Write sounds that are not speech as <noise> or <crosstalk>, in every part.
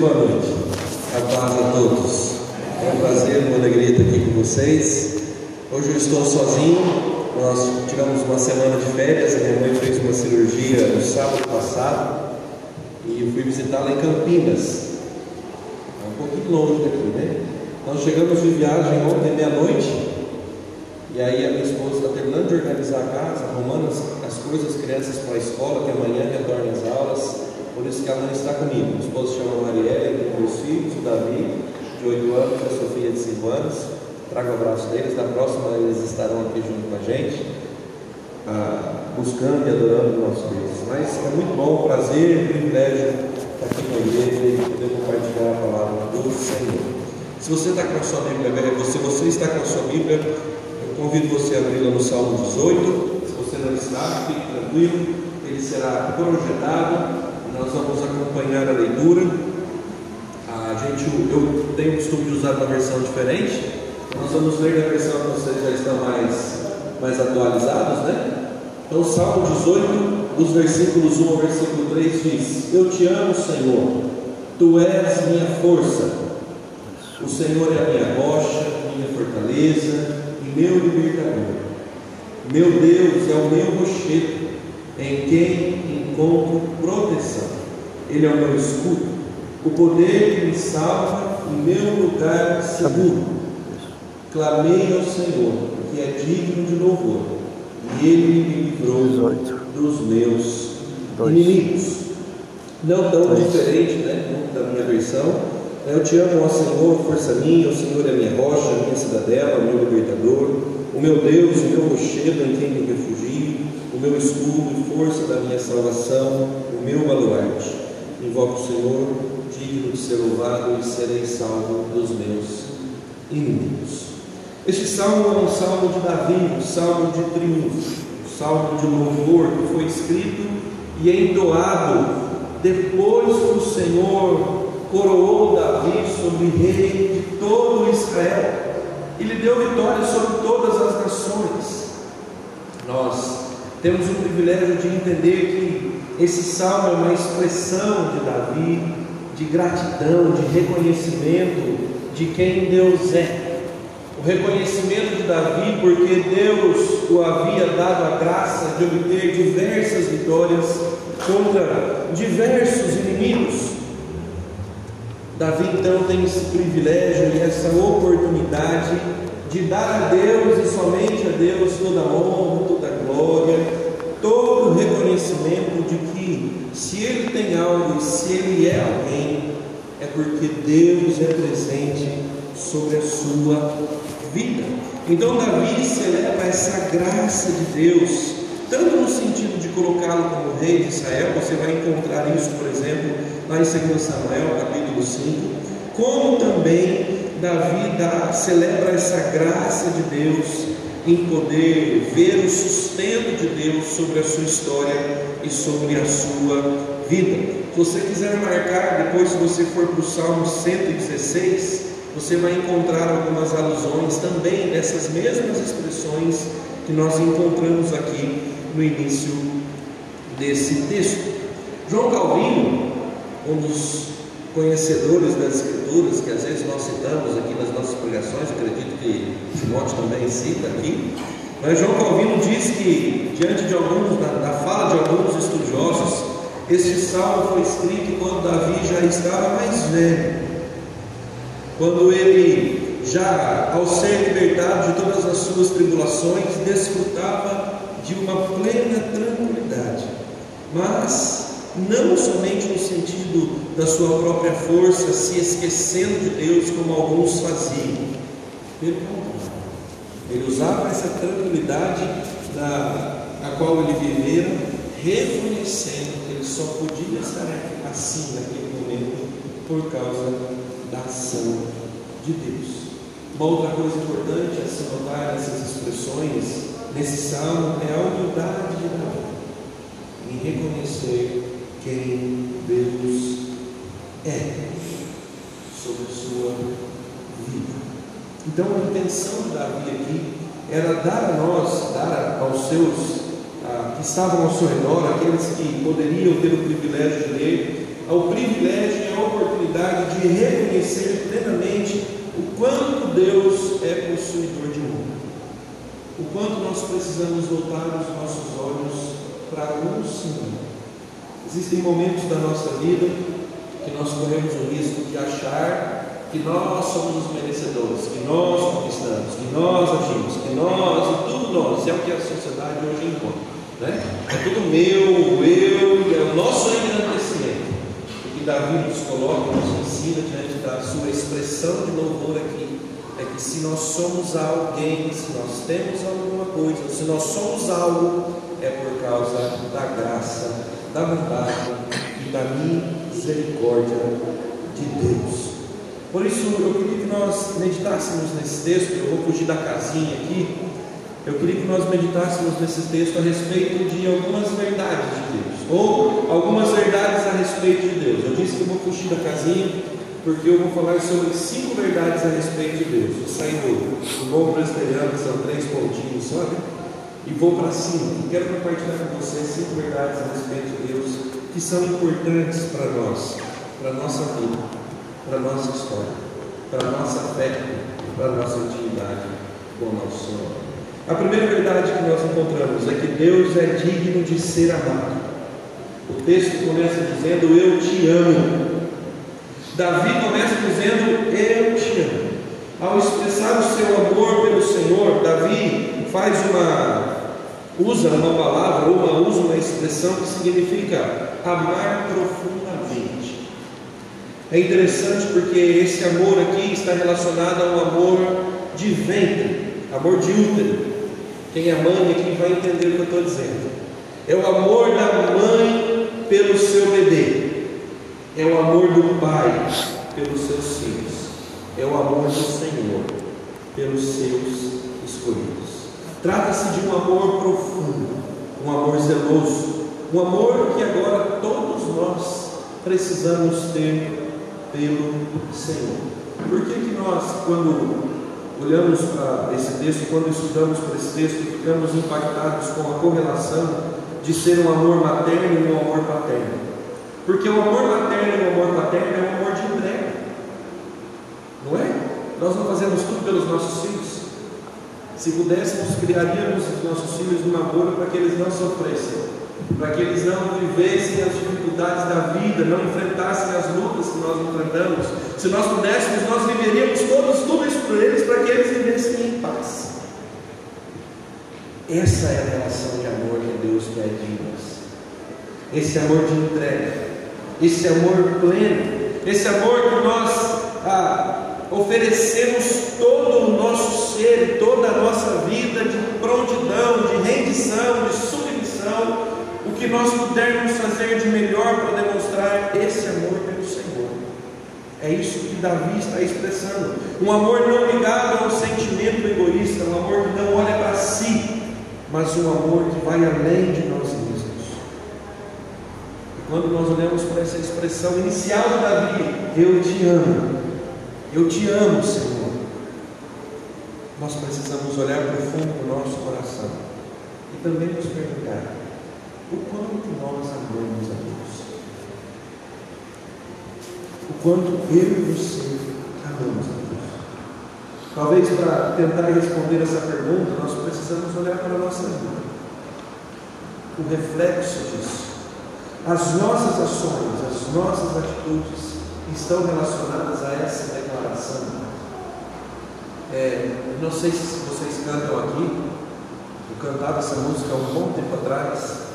boa noite. A paz a todos. É um prazer, uma alegria estar aqui com vocês. Hoje eu estou sozinho. Nós tivemos uma semana de férias. A minha mãe fez uma cirurgia no sábado passado e eu fui visitá-la em Campinas. É um pouquinho longe daqui, né? Nós chegamos de viagem ontem meia-noite e aí a minha esposa está terminando de organizar a casa, arrumando as, as coisas, as crianças para a escola, que amanhã retorna às aulas. Por isso que ela não está comigo. Esposa se chama Marielle, tem meus filhos, o Davi, de 8 anos, a Sofia, de 5 anos. Trago o abraço deles. Na próxima eles estarão aqui junto com a gente, ah, buscando e adorando o nosso Deus. Mas é muito bom, prazer, privilégio estar aqui com a igreja e poder compartilhar a palavra do Senhor. Se você está com a sua Bíblia, você, você está com a sua Bíblia, Convido você a abri-la no Salmo 18. Se você não está, fique tranquilo, ele será projetado. Nós vamos acompanhar a leitura. A gente, eu tenho o costume de usar uma versão diferente. Nós vamos ler na versão que vocês já estão mais, mais atualizados, né? Então, Salmo 18, dos versículos 1 ao versículo 3 diz: Eu te amo, Senhor, tu és minha força. O Senhor é a minha rocha, minha fortaleza meu libertador. Meu Deus é o meu rochedo, em quem encontro proteção. Ele é o meu escudo, o poder que me salva e meu lugar seguro. Clamei ao Senhor, que é digno de louvor, e Ele me livrou dos meus inimigos. Não tão diferente né, da minha versão, eu te amo, ó Senhor, força minha, o Senhor é minha rocha, minha cidadela, meu libertador, o meu Deus, o meu rochedo em quem me refugio, meu escudo e força da minha salvação, o meu baluarte. Invoco o Senhor, digno de ser louvado e serei salvo dos meus inimigos. Este salmo é um salmo de Davi, um salmo de triunfo, um salmo de louvor que foi escrito e entoado depois que o Senhor coroou Davi sobre rei de todo Israel e lhe deu vitória sobre todas as nações. Nós temos o privilégio de entender que esse salmo é uma expressão de Davi, de gratidão, de reconhecimento de quem Deus é. O reconhecimento de Davi, porque Deus o havia dado a graça de obter diversas vitórias contra diversos inimigos. Davi então tem esse privilégio e essa oportunidade de dar a Deus e somente a Deus toda a honra, toda glória, todo o reconhecimento de que se ele tem algo e se ele é alguém, é porque Deus é presente sobre a sua vida. Então Davi celebra essa graça de Deus, tanto no sentido de colocá-lo como rei de Israel, você vai encontrar isso, por exemplo, lá em 2 Samuel, capítulo 5, como também Davi celebra essa graça de Deus em poder ver o sustento de Deus sobre a sua história e sobre a sua vida. Se você quiser marcar, depois se você for para o Salmo 116, você vai encontrar algumas alusões também dessas mesmas expressões que nós encontramos aqui no início desse texto. João Calvino, um dos conhecedores das Escrituras, que às vezes nós citamos aqui nas nossas pregações, acredito que Timóteo também cita aqui, mas João Calvino diz que, diante de alguns, da, fala de alguns estudiosos, este salmo foi escrito quando Davi já estava mais velho, quando ele, já ao ser libertado de todas as suas tribulações, desfrutava de uma plena tranquilidade, mas não somente no sentido da sua própria força, se esquecendo de Deus, como alguns faziam. Pelo contrário, ele usava essa tranquilidade da, qual ele vivera, reconhecendo que ele só podia estar assim naquele momento por causa da ação de Deus. Uma outra coisa importante a se notar nessas expressões, nesse salmo, é a humildade de Davi em reconhecer quem Deus é sobre a sua vida. Então a intenção de Davi aqui era dar a nós, dar aos seus ah, que estavam ao seu redor, aqueles que poderiam ter o privilégio de ler, ao privilégio e a oportunidade de reconhecer plenamente o quanto Deus é possuidor de mundo, o quanto nós precisamos voltar os nossos olhos para o Senhor. Existem momentos da nossa vida que nós corremos o risco de achar que nós somos os merecedores, que nós conquistamos, que nós agimos, que nós, e tudo nós, é o que a sociedade hoje encontra. Né? É tudo meu, eu, é o nosso engrandecimento. O que Davi nos coloca, nos ensina diante da sua expressão de louvor aqui, é que se nós somos alguém, se nós temos alguma coisa, se nós somos algo, é por causa da graça, da bondade e da misericórdia de Deus. Por isso, eu queria que nós meditássemos nesse texto. Eu vou fugir da casinha aqui. Eu queria que nós meditássemos nesse texto a respeito de algumas verdades de Deus, ou algumas verdades a respeito de Deus. Eu disse que eu vou fugir da casinha, porque eu vou falar sobre cinco verdades a respeito de Deus. Eu saio do, do bom presbiteriano, são três pontinhos, sabe? E vou para cima. E quero compartilhar com vocês cinco verdades a respeito de Deus que são importantes para nós, para a nossa vida, para a nossa história, para a nossa fé, para a nossa intimidade com o nosso Senhor. A primeira verdade que nós encontramos é que Deus é digno de ser amado. O texto começa dizendo: Eu te amo. Davi começa dizendo: Eu te amo. Ao expressar o seu amor pelo Senhor, Davi faz uma usa uma palavra ou uma, usa uma expressão que significa amar profundamente. É interessante porque esse amor aqui está relacionado a um amor de ventre, amor de útero. Quem é mãe aqui vai entender o que eu estou dizendo. É o amor da mãe pelo seu bebê. É o amor do pai pelos seus filhos. É o amor do Senhor pelos seus escolhidos. Trata-se de um amor profundo, um amor zeloso, um amor que agora todos nós precisamos ter pelo Senhor. Por que, que nós, quando olhamos para esse texto, quando estudamos para esse texto, ficamos impactados com a correlação de ser um amor materno e um amor paterno? Porque o amor materno e o amor paterno é um amor de entrega, não é? Nós não fazemos tudo pelos nossos filhos. Se pudéssemos, criaríamos os nossos filhos numa bolha para que eles não sofressem, para que eles não vivessem as dificuldades da vida, não enfrentassem as lutas que nós enfrentamos. Se nós pudéssemos, nós viveríamos todos tudo isso por eles, para que eles vivessem em paz. Essa é a relação de amor que Deus pede de nós. Esse amor de entrega, esse amor pleno, esse amor que nós ah, oferecemos todo o nosso ser, toda a nossa vida de prontidão, de rendição, de submissão, o que nós pudermos fazer de melhor para demonstrar esse amor pelo Senhor. É isso que Davi está expressando. Um amor não ligado ao sentimento egoísta, um amor que não olha para si, mas um amor que vai além de nós mesmos. E quando nós olhamos para essa expressão inicial de Davi, eu te amo, eu te amo, Senhor. Nós precisamos olhar profundo no nosso coração e também nos perguntar o quanto nós amamos a Deus. O quanto eu e você amamos a Deus. Talvez para tentar responder essa pergunta, nós precisamos olhar para a nossa vida. O reflexo disso. As nossas ações, as nossas atitudes estão relacionadas a essa declaração. É, não sei se vocês cantam aqui, eu cantava essa música há um bom tempo atrás,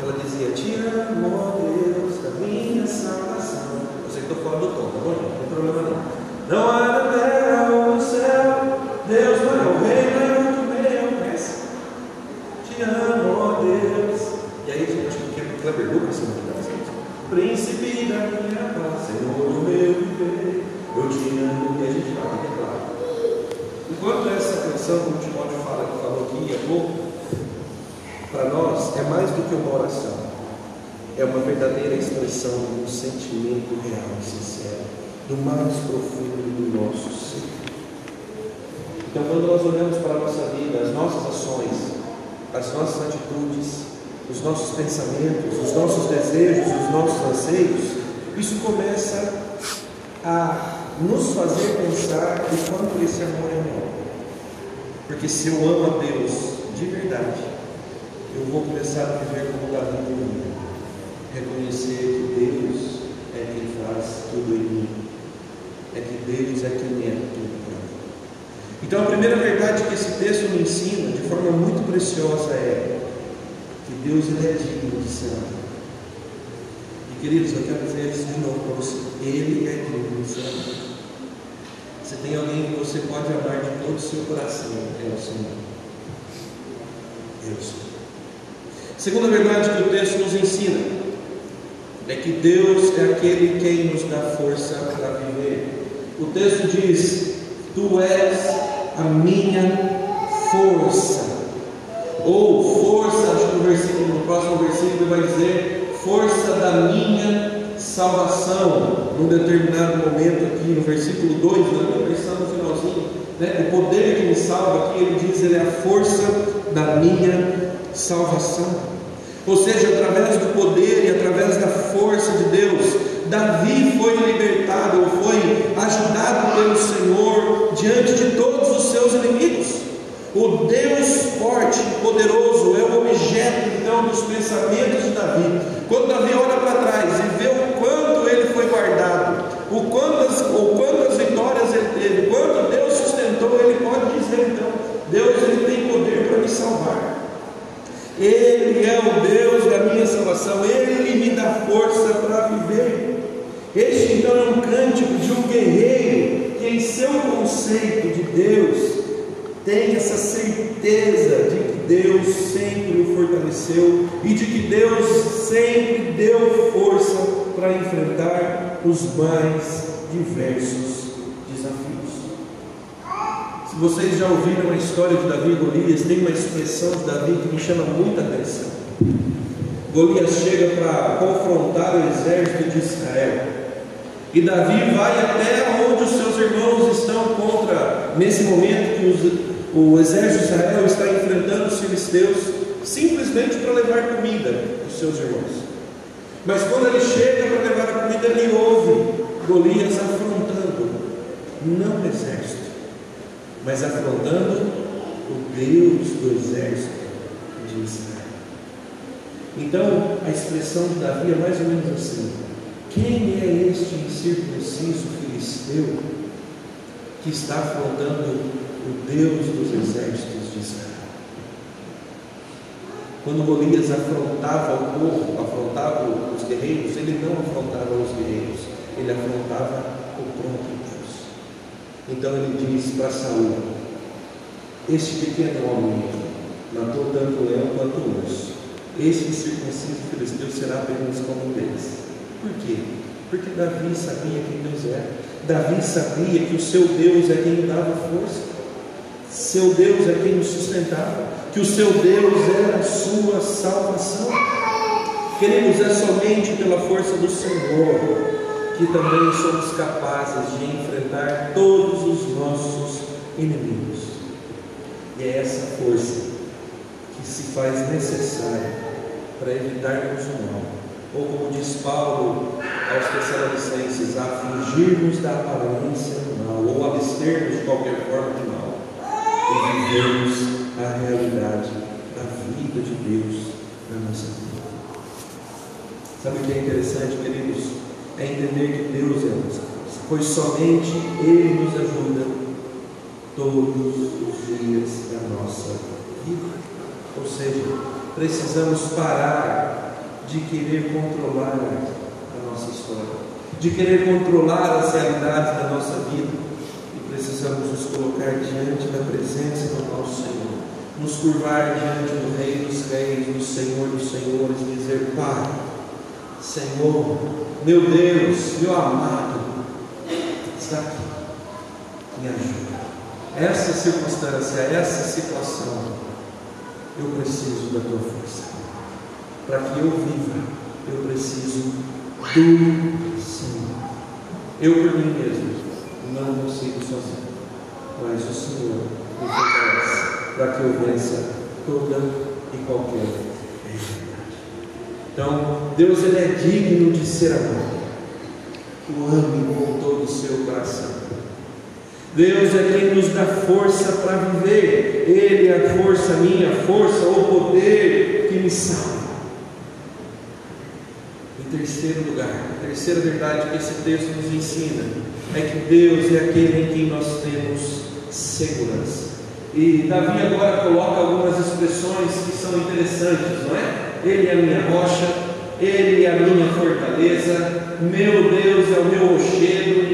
ela dizia, Te amo, Deus, da minha salvação. Eu sei que estou fora do tom, tá bom? Não tem problema não. Não há na terra ou no céu, Deus vai ao reino do meu. Conhece? Te amo, Deus. E aí, acho que o Kleber Lucas, se não engano, príncipe da minha paz, Senhor meu viver, eu te amo. E a gente vai declarar. Enquanto essa canção que o Timóteo fala, que falou aqui é pouco, para nós é mais do que uma oração, é uma verdadeira expressão de um sentimento real e sincero, do mais profundo do nosso ser. Então, quando nós olhamos para a nossa vida, as nossas ações, as nossas atitudes, os nossos pensamentos, os nossos desejos, os nossos anseios, isso começa a nos fazer pensar o quanto esse amor é real. Porque se eu amo a Deus de verdade, eu vou começar a viver como Davi vivia. Reconhecer que Deus é quem faz tudo em mim. É que Deus é quem é tudo para mim. Então a primeira verdade que esse texto me ensina, de forma muito preciosa, é que Deus é digno de ser amado. E queridos, eu quero dizer isso de novo para você. Ele é digno de ser amado. Você tem alguém que você pode amar de todo o seu coração, é o Senhor. Eu sou. Segunda verdade que o texto nos ensina é que Deus é aquele quem nos dá força para viver. O texto diz: Tu és a minha força. Ou força, acho que no, versículo, no próximo versículo vai dizer: Força da minha salvação. Num determinado momento aqui no versículo 2, na minha versão no finalzinho, né, o poder que me salva aqui, ele diz: Ele é a força da minha salvação. Ou seja, através do poder e através da força de Deus, Davi foi libertado ou foi ajudado pelo Senhor diante de todos os seus inimigos. O Deus forte e poderoso é o objeto então dos pensamentos de Davi. Quando Davi olha para trás e vê o quanto ele foi guardado, o quantas, o quantas vitórias ele teve, quanto Deus sustentou, ele pode dizer então: Deus ele tem poder para me salvar. Ele é o Deus da minha salvação, Ele me dá força para viver. Este então é um cântico de um guerreiro que, em seu conceito de Deus, tem essa certeza de que Deus sempre o fortaleceu e de que Deus sempre deu força para enfrentar os mais diversos se vocês já ouviram a história de Davi e Golias, tem uma expressão de Davi que me chama muita atenção. Golias chega para confrontar o exército de Israel. E Davi vai até onde os seus irmãos estão contra, nesse momento que os, o exército de Israel está enfrentando os filisteus, simplesmente para levar comida aos seus irmãos. Mas quando ele chega para levar a comida, ele ouve Golias afrontando, não o exército mas afrontando o Deus do exército de Israel. Então, a expressão de Davi é mais ou menos assim: quem é este incircunciso filisteu que está afrontando o Deus dos exércitos de Israel? Quando Golias afrontava o povo, afrontava os guerreiros, ele não afrontava os guerreiros, ele afrontava o próprio então ele diz para Saul: Este pequeno homem matou tanto leão quanto urso. Este circunciso filisteu será apenas como deles. Por quê? Porque Davi sabia quem Deus era. Davi sabia que o seu Deus é quem lhe dava força. Seu Deus é quem o sustentava. Que o seu Deus era a sua salvação. Queremos é somente pela força do Senhor que também somos capazes de enfrentar todos os nossos inimigos. E é essa força que se faz necessária para evitarmos o mal. Ou como diz Paulo aos Tessalonicenses, a fugirmos da aparência do mal, ou abstermos de qualquer forma de mal, e vivermos a realidade da vida de Deus na nossa vida. Sabe o que é interessante, queridos? é entender que Deus é a nossa força, pois somente Ele nos ajuda todos os dias da nossa vida. Ou seja, precisamos parar de querer controlar a nossa história, de querer controlar as realidades da nossa vida e precisamos nos colocar diante da presença do nosso Senhor, nos curvar diante do Rei dos Reis, do Senhor dos Senhores, e dizer: Pai, Senhor, meu Deus, meu amado, está aqui, me ajuda. Essa circunstância, essa situação, eu preciso da tua força. Para que eu viva, eu preciso do Senhor. Eu por mim mesmo não consigo sozinho, mas o Senhor me fortalece para que eu vença toda e qualquer Então, Deus ele é digno de ser amado. O ame com todo o seu coração. Deus é quem nos dá força para viver. Ele é a força minha, a força, o poder que me salva. Em terceiro lugar, a terceira verdade que esse texto nos ensina é que Deus é aquele em quem nós temos segurança. E Davi agora coloca algumas expressões que são interessantes, não é? Ele é a minha rocha, ele é a minha fortaleza, meu Deus é o meu rochedo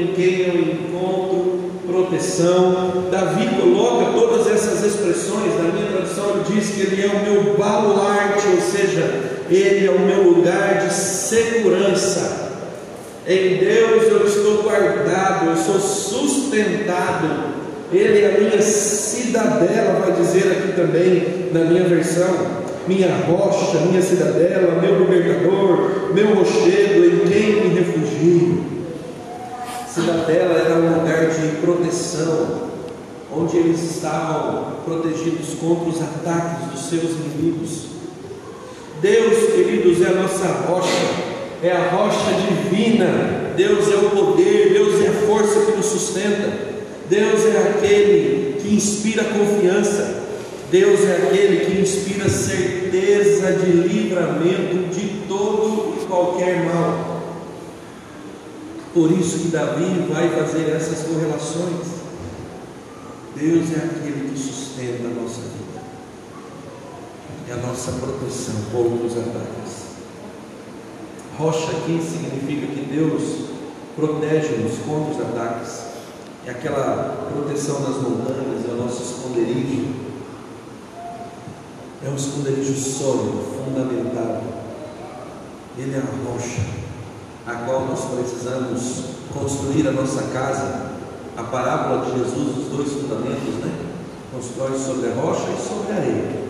proteção. Davi coloca todas essas expressões, na minha tradução ele diz que ele é o meu baluarte, ou seja, ele é o meu lugar de segurança. Em Deus eu estou guardado, eu sou sustentado. Ele é a minha cidadela, vai dizer aqui também na minha versão. Minha rocha, minha cidadela, meu governador, meu rochedo, em quem me refugio. Cidadela era um lugar de proteção, onde eles estavam protegidos contra os ataques dos seus inimigos. Deus, queridos, é a nossa rocha, é a rocha divina. Deus é o poder, Deus é a força que nos sustenta. Deus é aquele que inspira confiança. Deus é aquele que inspira certeza de livramento de todo e qualquer mal. Por isso que Davi vai fazer essas correlações. Deus é aquele que sustenta a nossa vida é a nossa proteção contra os ataques. Rocha aqui significa que Deus protege-nos contra os ataques. É aquela proteção das montanhas, é o nosso esconderijo. É um esconderijo sólido, fundamentado. Ele é a rocha, a qual nós precisamos construir a nossa casa. A parábola de Jesus, os dois fundamentos, né? Constrói sobre a rocha e sobre a areia.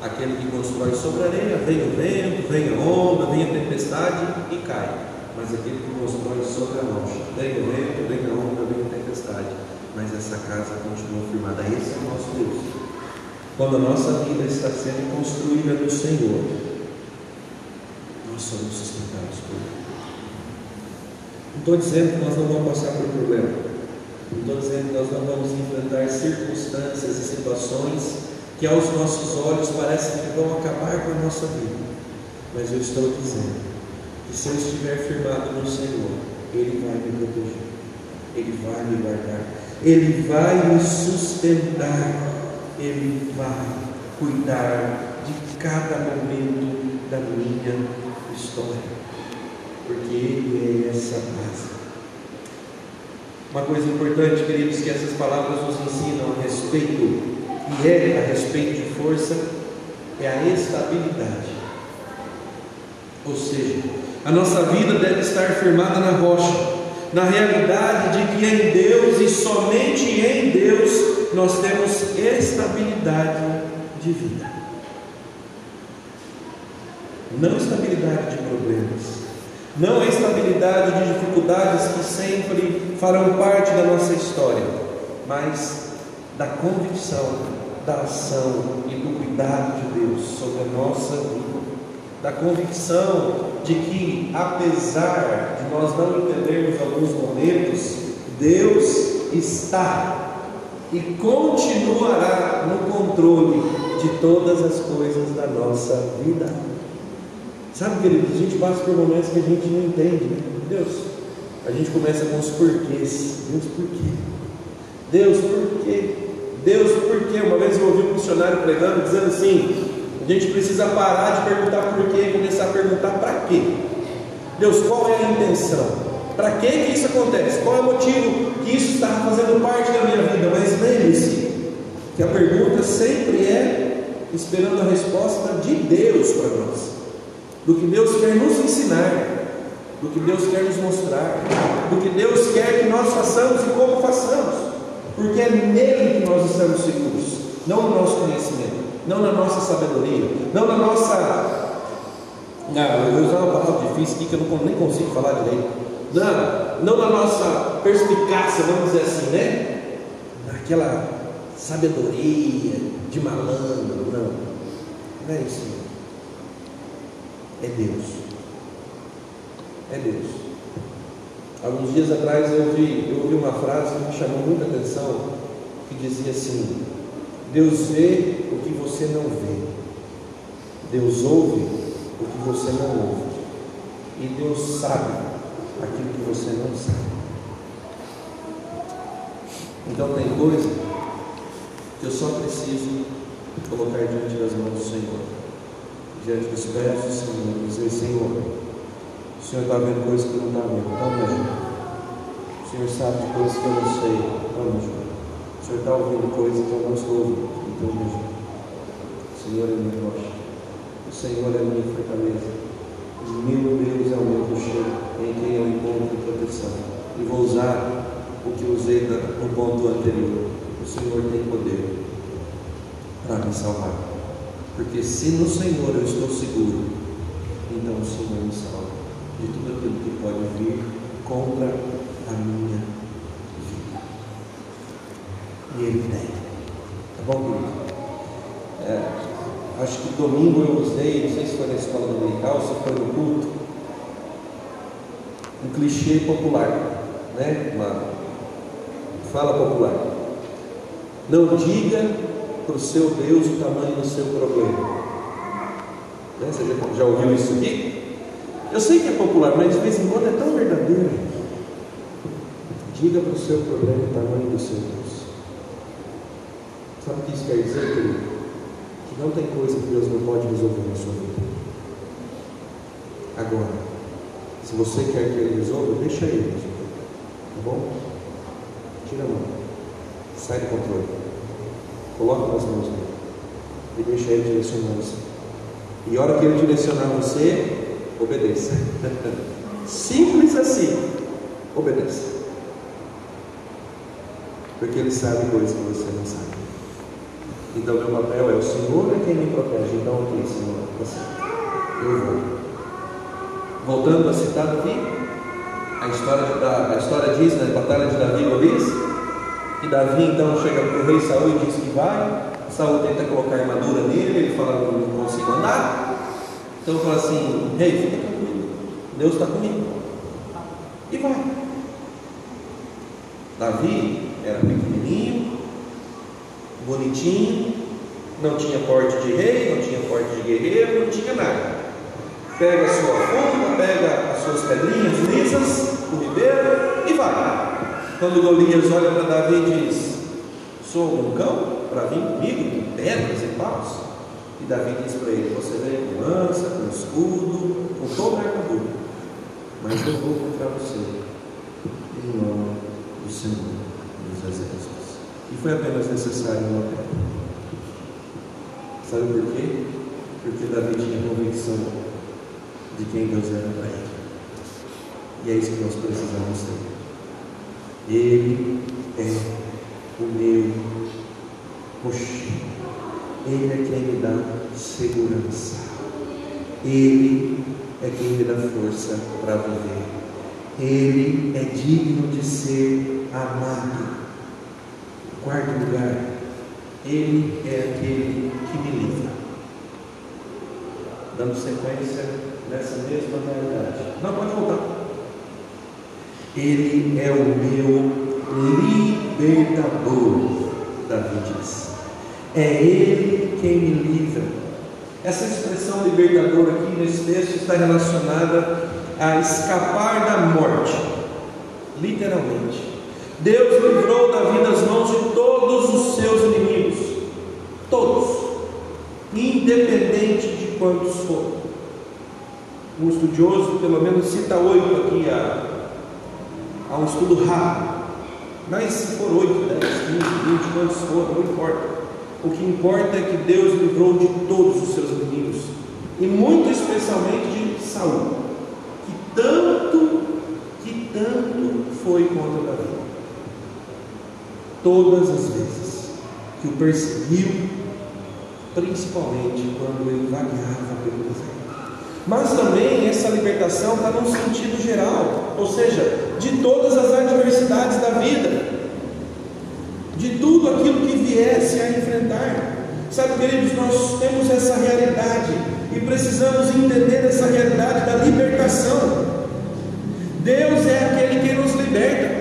Aquele que constrói sobre a areia, vem o vento, vem a onda, vem a tempestade e cai. Mas aquele que constrói sobre a rocha, vem o vento, vem a onda, vem a tempestade. Mas essa casa continua firmada. Esse é o nosso Deus. Quando a nossa vida está sendo construída no Senhor, nós somos sustentados por Ele. Não estou dizendo que nós não vamos passar por problema. Não estou dizendo que nós não vamos enfrentar circunstâncias e situações que aos nossos olhos parecem que vão acabar com a nossa vida. Mas eu estou dizendo que se eu estiver firmado no Senhor, Ele vai me proteger, Ele vai me guardar, Ele vai me sustentar, Ele vai cuidar de cada momento da minha história, porque Ele é essa base. Uma coisa importante, queridos, que essas palavras nos ensinam a respeito e é a respeito de força, é a estabilidade. Ou seja, a nossa vida deve estar firmada na rocha, na realidade de que em Deus e somente em Deus nós temos estabilidade de vida. Não estabilidade de problemas, não a estabilidade de dificuldades que sempre farão parte da nossa história, mas da convicção, da ação e do cuidado de Deus sobre a nossa vida, da convicção de que, apesar de nós não entendermos alguns momentos, Deus está e continuará no controle de todas as coisas da nossa vida. Sabe, queridos, a gente passa por momentos que a gente não entende, né? Deus, a gente começa com os porquês. Deus, por quê? Deus, por quê? Deus, por quê? Uma vez eu ouvi um missionário pregando dizendo assim: a gente precisa parar de perguntar por quê e começar a perguntar para quê. Deus, qual é a intenção? Para que isso acontece? Qual é o motivo que isso está fazendo parte da minha vida? Mas lembre-se que a pergunta sempre é esperando a resposta de Deus para nós, do que Deus quer nos ensinar. do que Deus quer nos mostrar, do que Deus quer que nós façamos e como façamos, porque é nele que nós estamos seguros, não no nosso conhecimento, não na nossa sabedoria, não na nossa. Não, eu vou usar uma palavra difícil aqui que eu não, nem consigo falar direito. Não, não na nossa perspicácia, vamos dizer assim, né? Naquela sabedoria de malandro, não. Não é isso. É Deus é Deus. Alguns dias atrás eu ouvi, eu ouvi uma frase que me chamou muita atenção, que dizia assim: Deus vê o que você não vê, Deus ouve o que você não ouve, e Deus sabe aquilo que você não sabe. Então tem coisa que eu só preciso colocar diante das mãos do Senhor, diante dos pés do Senhor, dizer, Senhor, o Senhor está vendo coisas que não está vendo. Então ajuda. O Senhor sabe de coisas que eu não sei. Então me ajuda. O Senhor está ouvindo coisas que eu não estou ouvindo. Então me ajuda. O Senhor é minha rocha. O Senhor é minha fortaleza. O meu Deus é o meu rochedo, em quem eu encontro proteção. E vou usar o que usei no ponto anterior. O Senhor tem poder para me salvar. Porque se no Senhor eu estou seguro, então o Senhor me salva de tudo aquilo que pode vir contra a minha vida. E Ele tem. Tá bom, querido? É, acho que domingo eu usei, não sei se foi na escola dominical, se foi no culto, um clichê popular, né? Uma fala popular. Não diga para o seu Deus o tamanho do seu problema. Né? Você já, já ouviu isso aqui? Eu sei que é popular, mas de vez em quando é tão verdadeiro. Diga para o seu problema o tamanho do seu Deus. Sabe o que isso quer dizer, querido? Que não tem coisa que Deus não pode resolver na sua vida. Agora, se você quer que Ele resolva, deixa Ele resolver. Tá bom? Tira a mão. Sai do controle. Coloca nas mãos dele. E deixa Ele direcionar você. E a hora que Ele direcionar você, obedeça. <laughs> Simples assim, obedeça. Porque Ele sabe coisas que você não sabe. Então, meu papel é: o Senhor é quem me protege. Então, ok, Senhor, você. Eu vou. Voltando a citar aqui, a história, da, a história diz na né, batalha de Davi e Golias, que Davi então chega para o rei Saul e diz que vai. Saul tenta colocar armadura nele, ele fala não consigo andar. Então eu falo assim, rei, fica tranquilo, Deus está comigo. E vai. Davi era pequenininho, bonitinho, não tinha porte de rei, não tinha porte de guerreiro, não tinha nada. Pega a sua funda, pega as suas pedrinhas lisas, o ribeiro e vai. Quando Golias olha para Davi e diz: Sou um cão para vir comigo com pedras e paus? E Davi diz para ele: Você vem com lança, com escudo, com toda a armadura, mas eu vou contra você, em nome do Senhor dos Exércitos. E foi apenas necessário uma pedra. Sabe por quê? Porque Davi tinha convicção de quem Deus era para ele. E é isso que nós precisamos ter. Ele é o meu rochedo. Ele é quem me dá segurança. Ele é quem me dá força para viver. Ele é digno de ser amado. Quarto lugar, Ele é aquele que me livra. Dando sequência nessa mesma realidade. Não, pode voltar. Ele é o meu libertador, Davi diz. É Ele quem me livra. Essa expressão libertadora aqui nesse texto está relacionada a escapar da morte, literalmente. Deus livrou Davi das mãos de todos os seus inimigos, todos, independente de quantos foram. Um estudioso, pelo menos, cita oito aqui, a, a um estudo rápido. Mas se for 8, 10, 15, 20, quantos for, não importa. O que importa é que Deus livrou de todos os seus inimigos, e muito especialmente de Saul, que tanto, que tanto foi contra Davi. Todas as vezes que o perseguiu, principalmente quando ele vagava pelo deserto. Mas também essa libertação está num sentido geral, ou seja, de todas as adversidades da vida, de tudo aquilo que viesse a enfrentar. Sabe, queridos, nós temos essa realidade e precisamos entender essa realidade da libertação. Deus é aquele que nos liberta.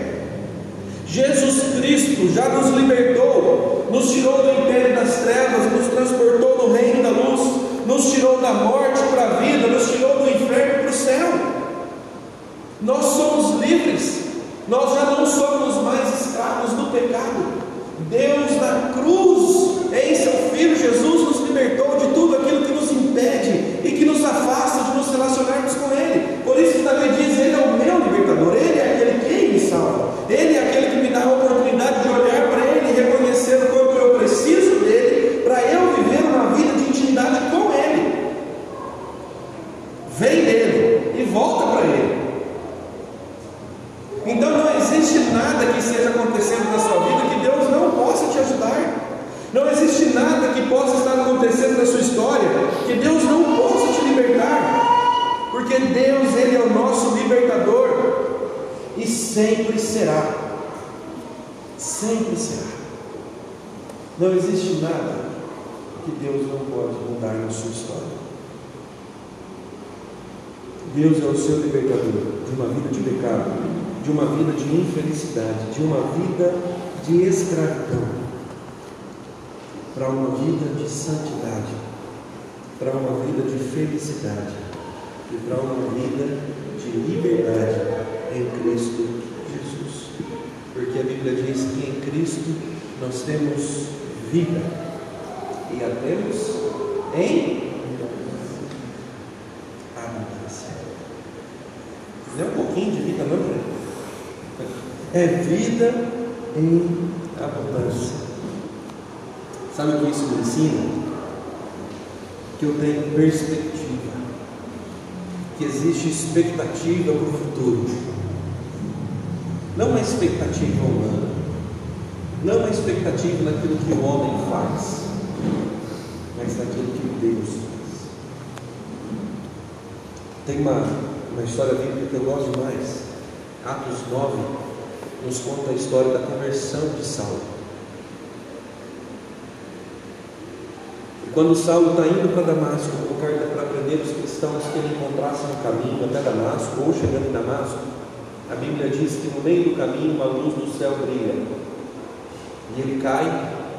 Jesus Cristo já nos libertou, nos tirou do império das trevas, nos transportou no reino da luz, nos tirou da morte para a vida, nos tirou do inferno para o céu. Nós somos livres, nós já não somos mais escravos do pecado. Deus na cruz, em seu Filho Jesus, nos libertou de tudo aquilo que nos impede e que nos afasta de nos relacionarmos com Ele. Por isso que Davi diz: Ele é o meu libertador, Ele é aquele que me salva, Ele é aquele que me dá a oportunidade de olhar para Ele e reconhecer o quanto eu preciso dele para eu viver uma vida de intimidade com Ele. Vem dele e volta para Ele. Então não existe nada que esteja acontecendo na sua vida que Deus não possa te ajudar. Não existe nada que possa estar acontecendo na sua história que Deus não possa te libertar. Porque Deus, Ele é o nosso libertador e sempre será. Sempre será. Não existe nada que Deus não pode mudar na sua história. Deus é o seu libertador de uma vida de pecado, de uma vida de infelicidade, de uma vida de escravidão para uma vida de santidade, para uma vida de felicidade e para uma vida de liberdade em Cristo Jesus. Porque a Bíblia diz que em Cristo nós temos vida e a temos em abundância. Não é um pouquinho de vida, não, é vida em abundância. Sabe o que isso me ensina? Que eu tenho perspectiva, que existe expectativa para o futuro. Não uma expectativa humana, não uma expectativa naquilo que o homem faz, mas naquilo que Deus faz. Tem uma, uma história bíblica que eu gosto demais. Atos 9 nos conta a história da conversão de Saulo. Quando Saulo está indo para Damasco, para prender os cristãos que ele encontrasse no caminho até Damasco, ou chegando em Damasco, a Bíblia diz que no meio do caminho uma luz do céu brilha. E ele cai,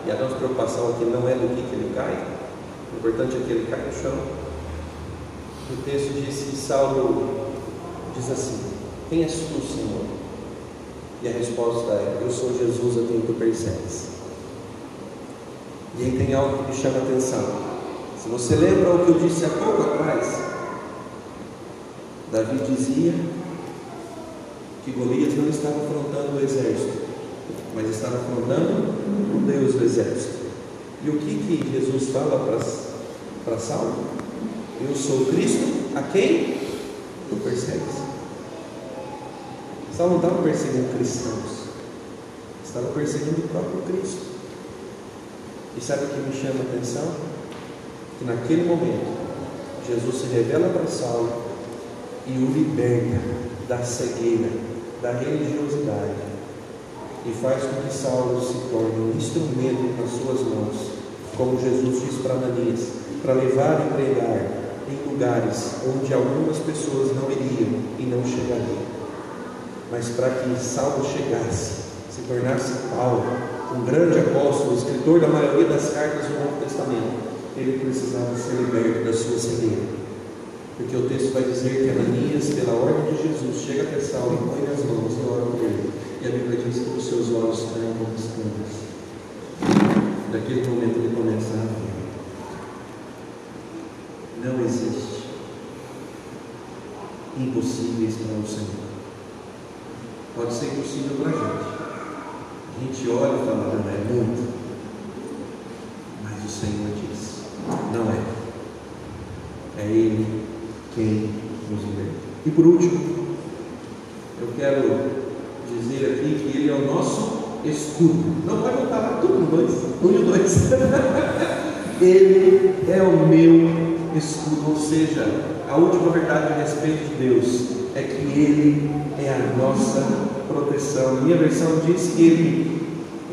e a nossa preocupação aqui não é do que, que ele cai, o importante é que ele cai no chão. O texto diz que Saulo diz assim: Quem és tu, Senhor? E a resposta é: Eu sou Jesus a quem tu persegues. E aí tem algo que me chama a atenção. Se você lembra o que eu disse há pouco atrás, Davi dizia que Golias não estava afrontando o exército, mas estava afrontando o Deus do exército. E o que, que Jesus fala para Saulo? Eu sou Cristo a quem tu persegues. Saulo não estava perseguindo cristãos, estava perseguindo o próprio Cristo. E sabe o que me chama a atenção? Que naquele momento, Jesus se revela para Saulo e o liberta da cegueira, da religiosidade, e faz com que Saulo se torne um instrumento nas suas mãos, como Jesus disse para Ananias, para levar e pregar em lugares onde algumas pessoas não iriam e não chegariam. Mas para que Saulo chegasse, se tornasse Paulo, um grande apóstolo, escritor da maioria das cartas do Novo Testamento, ele precisava ser liberto da sua cegueira. Porque o texto vai dizer que Ananias, pela ordem de Jesus, chega até Saulo e põe as mãos e ora por ele. E a Bíblia diz que os seus olhos estavam escamas. Naquele momento ele começa a ver. Não existe impossíveis para o Senhor. Pode ser impossível para a gente a gente olha e fala, não é muito. Mas o Senhor diz, não é. É Ele quem nos liberta. E por último, eu quero dizer aqui que Ele é o nosso escudo. Não pode botar lá tudo dois, um e dois. <laughs> Ele é o meu escudo, ou seja, a última verdade a respeito de Deus é que Ele é a nossa proteção. Minha versão diz que Ele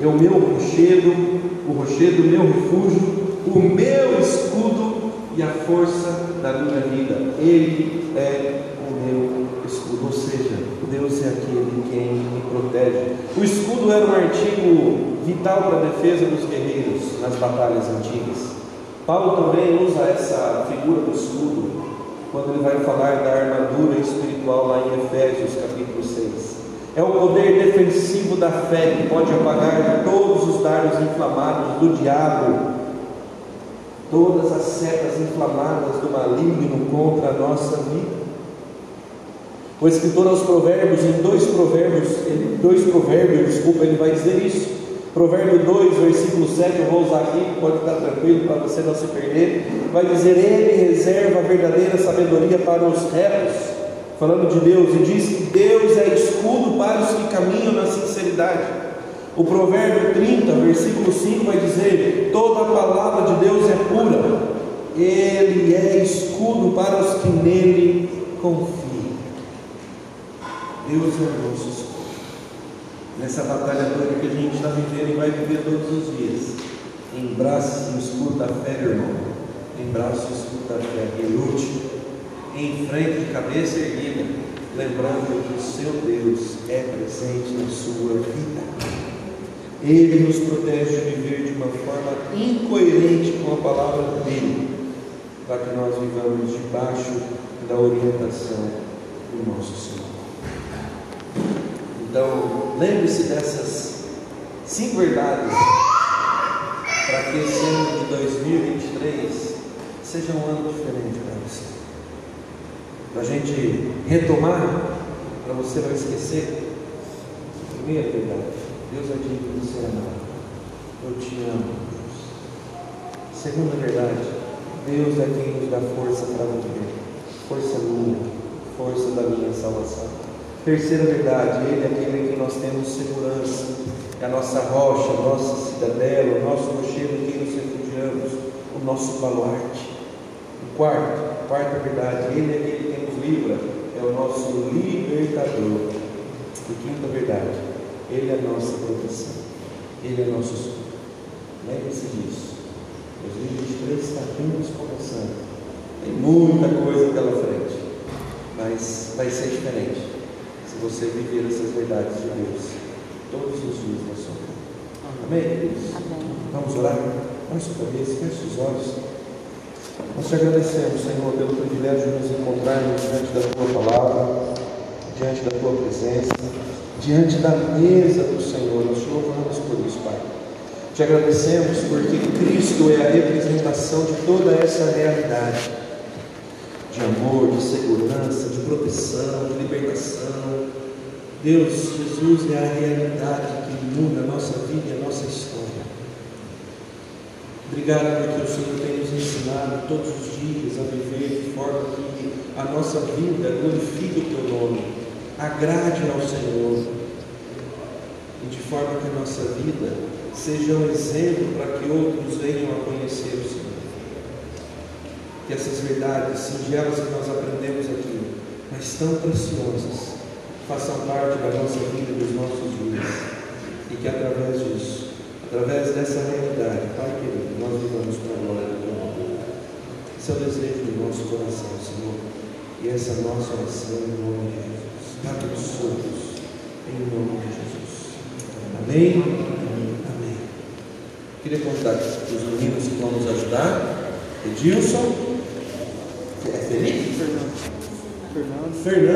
é o meu rochedo, o rochedo, o meu refúgio, o meu escudo e a força da minha vida. Ele é o meu escudo, ou seja, Deus é aquele quem me protege. O escudo era um artigo vital para a defesa dos guerreiros nas batalhas antigas. Paulo também usa essa figura do escudo quando ele vai falar da armadura espiritual lá em Efésios capítulo 6. É o poder defensivo da fé que pode apagar todos os dardos inflamados do diabo, todas as setas inflamadas do maligno contra a nossa vida. O escritor aos provérbios, em dois provérbios, dois provérbios, desculpa, ele vai dizer isso. Provérbio 2, versículo 7, eu vou usar aqui, pode ficar tranquilo para você não se perder. Vai dizer: Ele reserva a verdadeira sabedoria para os retos, falando de Deus, e diz que Deus é escudo para os que caminham na sinceridade. O provérbio 30, versículo 5 vai dizer: Toda palavra de Deus é pura, Ele é escudo para os que nele confiam. Deus é nosso nessa batalha toda que a gente está vivendo e vai viver todos os dias. Embrace o escudo da fé, irmão. Embrace o escudo da fé e lute em frente cabeça erguida, lembrando que o seu Deus é presente na sua vida. Ele nos protege de viver de uma forma incoerente com a palavra dele, para que nós vivamos debaixo da orientação do nosso Senhor. Então, lembre-se dessas cinco verdades para que esse ano de 2023 seja um ano diferente para você. Para a gente retomar, para você não esquecer. Primeira verdade, Deus é digno de ser amado. Eu te amo, Deus. Segunda verdade, Deus é quem nos dá força para viver. Força minha, força da minha salvação. Terceira verdade, Ele é aquele que nós temos segurança, é a nossa rocha, a nossa cidadela, o nosso rochedo em quem nos refugiamos, o nosso baluarte. O quarto, quarta verdade, Ele é aquele que nos livra, é o nosso libertador. E quinta verdade, Ele é a nossa proteção, Ele é nosso. Lembre-se disso. 2023 está apenas começando. Tem muita coisa pela frente, mas vai ser diferente se você viver essas verdades de Deus todos os dias da sua vida. Amém, Amém. Vamos orar? Vamos sua cabeça, feche os olhos. Nós te agradecemos, Senhor, pelo privilégio de nos encontrarmos diante da Tua palavra, diante da Tua presença, diante da mesa do Senhor. Nós te louvamos por isso, Pai. Te agradecemos porque Cristo é a representação de toda essa realidade de amor, de segurança, de proteção, de libertação. Deus, Jesus é a realidade que muda a nossa vida e a nossa história. Obrigado porque o Senhor tem nos ensinado todos os dias a viver de forma que a nossa vida glorifique o Teu nome, agrade ao Senhor, e de forma que a nossa vida seja um exemplo para que outros venham a conhecer o Senhor que essas verdades singelas que nós aprendemos aqui, mas tão preciosas, façam parte da nossa vida e dos nossos dias. E que através disso, através dessa realidade, Pai querido, nós vivamos para a glória do teu nome. Esse é o desejo do nosso coração, Senhor. E essa nossa oração em nome de Jesus. Dá-nos todos, em nome de Jesus. Amém? Amém. Queria contar os meninos que vão nos ajudar. Edilson. Felipe? Fernando. Fernando. Fernando.